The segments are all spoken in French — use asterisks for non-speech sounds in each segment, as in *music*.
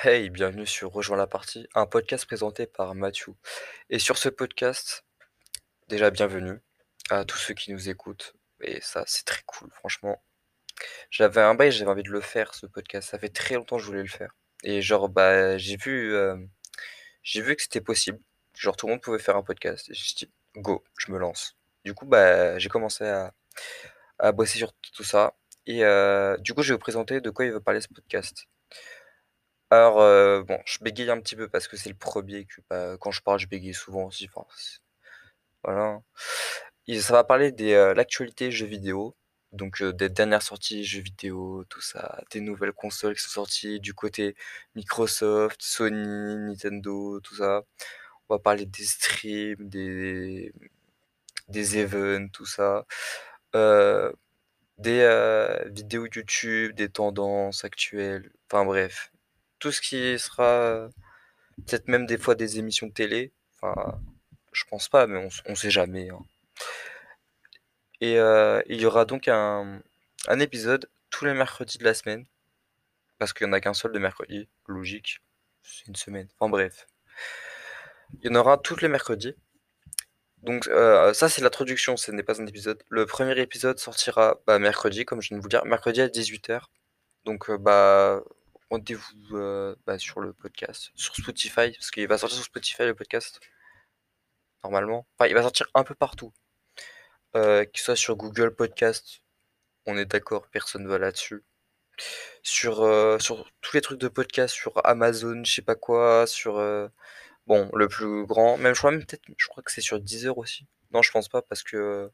Hey, bienvenue sur Rejoins la partie, un podcast présenté par Mathieu. Et sur ce podcast, déjà bienvenue à tous ceux qui nous écoutent. Et ça, c'est très cool, franchement. J'avais un bail, j'avais envie de le faire, ce podcast. Ça fait très longtemps que je voulais le faire. Et genre, bah, j'ai vu, euh, j'ai vu que c'était possible. Genre, tout le monde pouvait faire un podcast. Et j'ai dit, go, je me lance. Du coup, bah, j'ai commencé à, bosser sur tout ça. Et euh, du coup, je vais vous présenter de quoi il veut parler ce podcast. Alors, heu, bon, je bégaye un petit peu parce que c'est le premier que, bah, quand je parle, je bégaye souvent aussi, voilà. Ça va parler des, heu, l'actualité jeux vidéo, donc heu, des dernières sorties jeux vidéo, tout ça, des nouvelles consoles qui sont sorties du côté Microsoft, Sony, Nintendo, tout ça. On va parler des streams, des des events, tout ça, des, vidéos YouTube, des tendances actuelles, enfin bref, tout ce qui sera Peut-être même des fois des émissions de télé, enfin, je pense pas, mais on on sait jamais, hein. Et heu, il y aura donc un épisode tous les mercredis de la semaine, parce qu'il y en a qu'un seul de mercredi, logique, c'est une semaine, enfin bref. Il y en aura tous les mercredis, donc heu, ça c'est l'introduction, ce n'est pas un épisode. Le premier épisode sortira, bah, mercredi, comme je viens de vous dire, mercredi à 18:00, donc bah, rendez-vous, heu, bah, sur le podcast, sur Spotify, parce qu'il va sortir sur Spotify le podcast, normalement. Enfin, il va sortir un peu partout. Heu, qu'il soit sur Google Podcast, on est d'accord, personne va là-dessus. Sur, heu, sur tous les trucs de podcast, sur Amazon, je sais pas quoi, sur, bon, le plus grand, même je crois même peut-être je crois que c'est sur Deezer aussi. Non, je pense pas parce que,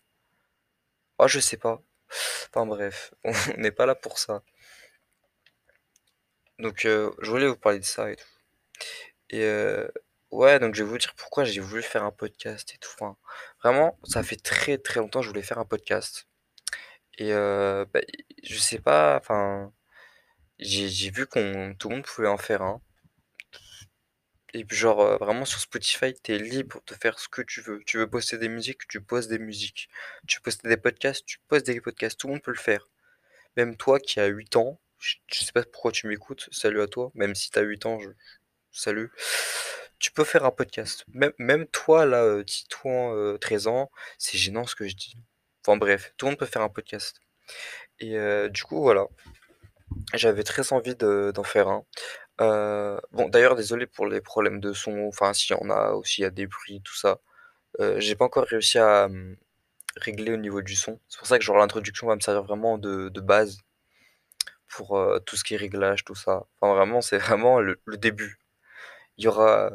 ah, je sais pas. Enfin bref, *laughs* on n'est pas là pour ça. Donc heu, je voulais vous parler de ça et tout et heu, ouais, donc je vais vous dire pourquoi j'ai voulu faire un podcast et tout. Enfin, vraiment, ça fait très, très longtemps que je voulais faire un podcast et heu, bah, je sais pas, enfin J'ai vu qu'on tout le monde pouvait en faire un et puis genre, vraiment sur Spotify, tu libre de faire ce que tu veux. Tu veux poster des musiques, tu poses des musiques. Tu veux poster des podcasts, tu poses des podcasts. Tout le monde peut le faire. Même toi qui as 8 ans, je sais pas pourquoi tu m'écoutes, salut à toi, même si tu as 8 ans, salut. Tu peux faire un podcast. Même même toi là, Titouan, heu, 13 ans, c'est gênant ce que je dis. Enfin bref, tout le monde peut faire un podcast et heu, du coup voilà, j'avais très envie de d'en faire un. Heu, bon d'ailleurs désolé pour les problèmes de son, enfin s'il y en a aussi, il y a des bruits tout ça. J'ai pas encore réussi à, mmh, régler au niveau du son. C'est pour ça que genre l'introduction va me servir vraiment de de base pour, heu, tout ce qui est réglage, tout ça. Enfin vraiment, c'est vraiment le le début. Il y aura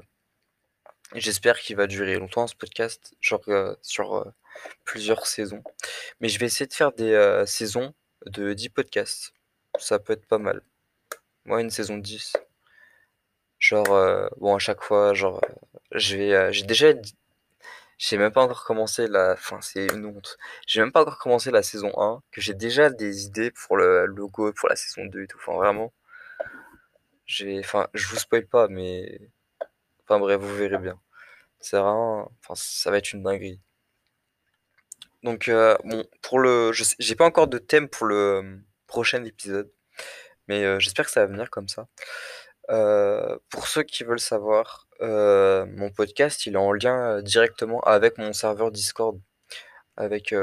j'espère qu'il va durer longtemps ce podcast, genre, heu, sur, heu, plusieurs saisons. Mais je vais essayer de faire des, saisons de 10 podcasts. Ça peut être pas mal. Moi une saison 10. Genre, bon à chaque fois, genre, j'ai déjà j'ai même pas encore commencé la enfin c'est une honte. J'ai même pas encore commencé la saison 1, que j'ai déjà des idées pour le logo, pour la saison 2 et tout. Enfin vraiment, j'ai enfin je vous spoil pas, mais enfin bref, vous verrez bien. C'est vraiment enfin ça va être une dinguerie. Donc heu, bon pour le j'ai pas encore de thème pour le, mmh, prochain épisode, mais heu, j'espère que ça va venir comme ça. Heu, pour ceux qui veulent savoir, heu, mon podcast, il est en lien, heu, directement avec mon serveur Discord, avec,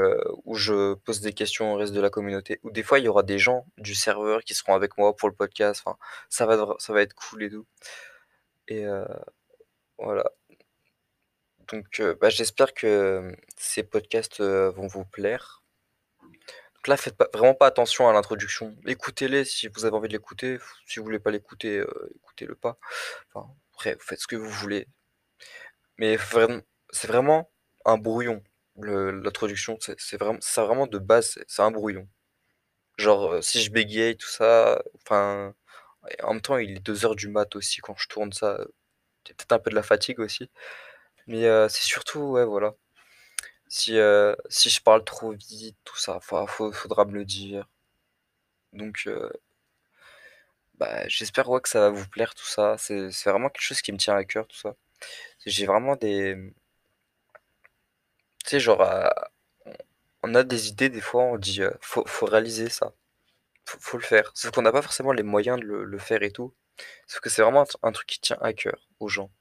où je pose des questions au reste de la communauté. Ou des fois, il y aura des gens du serveur qui seront avec moi pour le podcast, enfin, ça va ça va être cool et tout et voilà. Donc bah, j'espère que, ces podcasts, vont vous plaire. Là, faites vraiment pas attention à l'introduction. Écoutez-les si vous avez envie de l'écouter, si vous voulez pas l'écouter, heu, écoutez-le pas. Enfin, après, vous faites ce que vous voulez. Mais c'est vraiment un brouillon, l'introduction, c'est c'est vraiment vraiment de base, c'est c'est un brouillon. Genre, heu, si je bégaye tout ça, enfin en même temps, il est deux heures du mat aussi quand je tourne ça, heu, il peut-être un peu de la fatigue aussi. Mais, c'est surtout ouais, voilà, si, heu, si je parle trop vite, tout ça, enfin, faut faudra me le dire. Donc, heu, bah, j'espère, ouais, que ça va vous plaire tout ça. C'est c'est vraiment quelque chose qui me tient à cœur tout ça. J'ai vraiment des, tu sais, genre, heu, on a des idées des fois, on dit, heu: «Faut faut réaliser ça, faut faut le faire». Sauf qu'on n'a pas forcément les moyens de le le faire et tout. Sauf que c'est vraiment un tr un truc qui tient à cœur aux gens.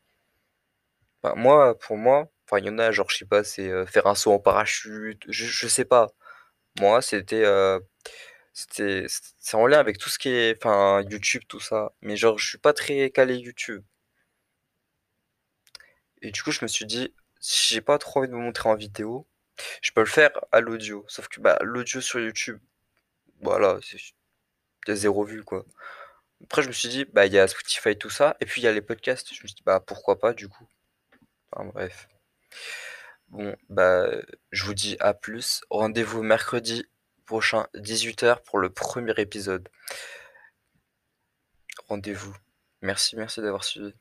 Bah, moi, pour moi, enfin, il y en a, genre, je sais pas, c'est, faire un saut en parachute, je sais pas. Moi, c'était, c'était c'est en lien avec tout ce qui est enfin, YouTube, tout ça, mais genre, je suis pas très calé YouTube. Et du coup, je me suis dit: «Si j'ai pas trop envie de me montrer en vidéo, je peux le faire à l'audio». Sauf que, bah, l'audio sur YouTube, voilà, c'est 0 vues, quoi. Après, je me suis dit: «Bah, il y a Spotify, tout ça, et puis il y a les podcasts». Je me suis dit: «Bah, pourquoi pas, du coup?» enfin bref. Bon, bah, je vous dis à plus. Rendez-vous mercredi prochain 18:00 pour le 1er épisode. Rendez-vous. Merci, merci d'avoir suivi.